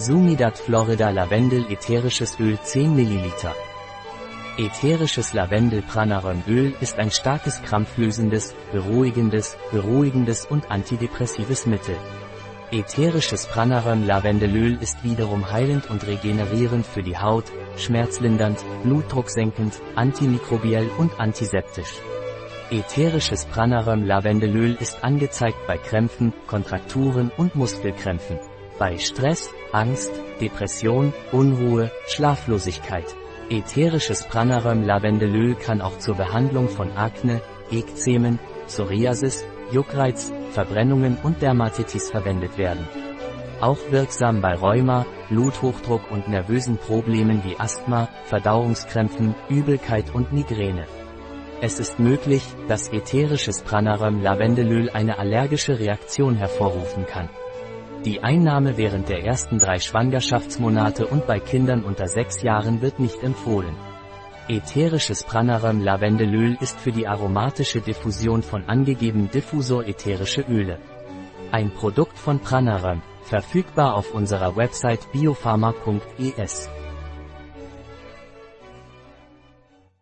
Sumidat Florida Lavendel ätherisches Öl 10 ml. Ätherisches Lavendel Pranarömöl ist ein starkes krampflösendes, beruhigendes, beruhigendes und antidepressives Mittel. Ätherisches Pranaröm Lavendelöl ist wiederum heilend und regenerierend für die Haut, schmerzlindernd, blutdrucksenkend, antimikrobiell und antiseptisch. Ätherisches Pranaröm Lavendelöl ist angezeigt bei Krämpfen, Kontrakturen und Muskelkrämpfen. Bei Stress, Angst, Depression, Unruhe, Schlaflosigkeit. Ätherisches Pranaröm Lavendelöl kann auch zur Behandlung von Akne, Ekzemen, Psoriasis, Juckreiz, Verbrennungen und Dermatitis verwendet werden. Auch wirksam bei Rheuma, Bluthochdruck und nervösen Problemen wie Asthma, Verdauungskrämpfen, Übelkeit und Migräne. Es ist möglich, dass ätherisches Pranaröm Lavendelöl eine allergische Reaktion hervorrufen kann. Die Einnahme während der ersten drei Schwangerschaftsmonate und bei Kindern unter sechs Jahren wird nicht empfohlen. Ätherisches Pranaröm Lavendelöl ist für die aromatische Diffusion von angegeben Diffusor ätherische Öle. Ein Produkt von Pranaröm, verfügbar auf unserer Website biopharma.es.